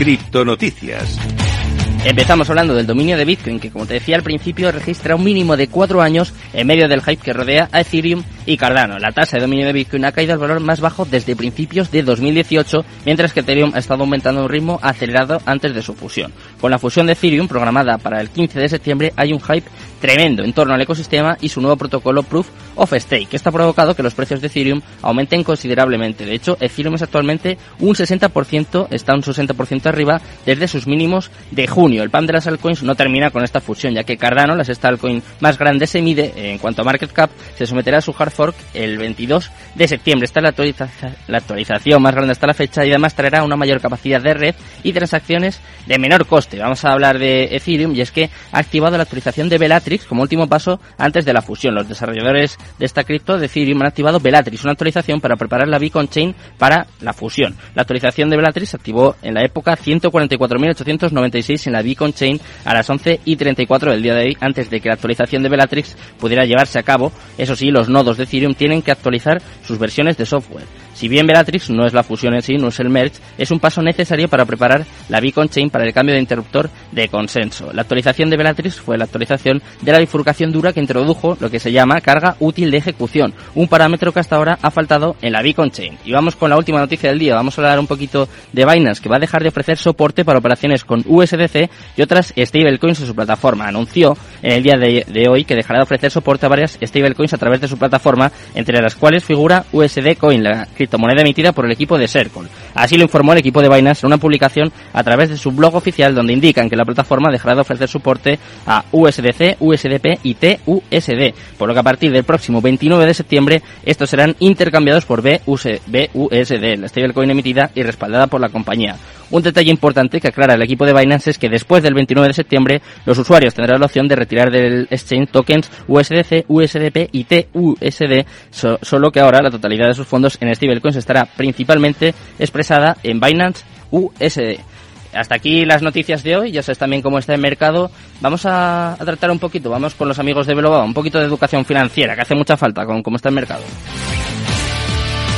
Criptonoticias. Empezamos hablando del dominio de Bitcoin, que como te decía al principio registra un mínimo de cuatro años en medio del hype que rodea a Ethereum y Cardano. La tasa de dominio de Bitcoin ha caído al valor más bajo desde principios de 2018, mientras que Ethereum ha estado aumentando a un ritmo acelerado antes de su fusión. Con la fusión de Ethereum programada para el 15 de septiembre hay un hype tremendo en torno al ecosistema y su nuevo protocolo Proof of Stake, que está provocado que los precios de Ethereum aumenten considerablemente. De hecho, Ethereum es actualmente un 60%, está un 60% arriba desde sus mínimos de junio. El pan de las altcoins no termina con esta fusión, ya que Cardano, la sexta altcoin más grande, se mide en cuanto a market cap, se someterá a su hard fork el 22 de septiembre. Esta es la, la actualización más grande hasta la fecha y además traerá una mayor capacidad de red y transacciones de menor coste. Vamos a hablar de Ethereum y es que ha activado la actualización de Bellatrix como último paso antes de la fusión. Los desarrolladores de esta cripto de Ethereum han activado Bellatrix, una actualización para preparar la Beacon Chain para la fusión. La actualización de Bellatrix se activó en la época 144.896 en la Beacon Chain a las 11 y 34 del día de hoy, antes de que la actualización de Bellatrix pudiera llevarse a cabo. Eso sí, los nodos de Ethereum tienen que actualizar sus versiones de software. Si bien Bellatrix no es la fusión en sí, no es el merge, es un paso necesario para preparar la Beacon Chain para el cambio de interruptor de consenso. La actualización de Bellatrix fue la actualización de la bifurcación dura que introdujo lo que se llama carga útil de ejecución, un parámetro que hasta ahora ha faltado en la Beacon Chain. Y vamos con la última noticia del día, vamos a hablar un poquito de Binance, que va a dejar de ofrecer soporte para operaciones con USDC y otras stablecoins en su plataforma. Anunció en el día de, hoy que dejará de ofrecer soporte a varias stablecoins a través de su plataforma, entre las cuales figura USD Coin, la moneda emitida por el equipo de Circle. Así lo informó el equipo de Binance en una publicación a través de su blog oficial donde indican que la plataforma dejará de ofrecer soporte a USDC, USDP y TUSD, por lo que a partir del próximo 29 de septiembre estos serán intercambiados por BUSD, la stablecoin emitida y respaldada por la compañía. Un detalle importante que aclara el equipo de Binance es que después del 29 de septiembre los usuarios tendrán la opción de retirar del exchange tokens USDC, USDP y TUSD, solo que ahora la totalidad de sus fondos en stablecoins estará principalmente expresada en Binance USD. Hasta aquí las noticias de hoy, ya sabes también cómo está el mercado. Vamos a, tratar un poquito, vamos con los amigos de Veloba, un poquito de educación financiera, que hace mucha falta con cómo está el mercado.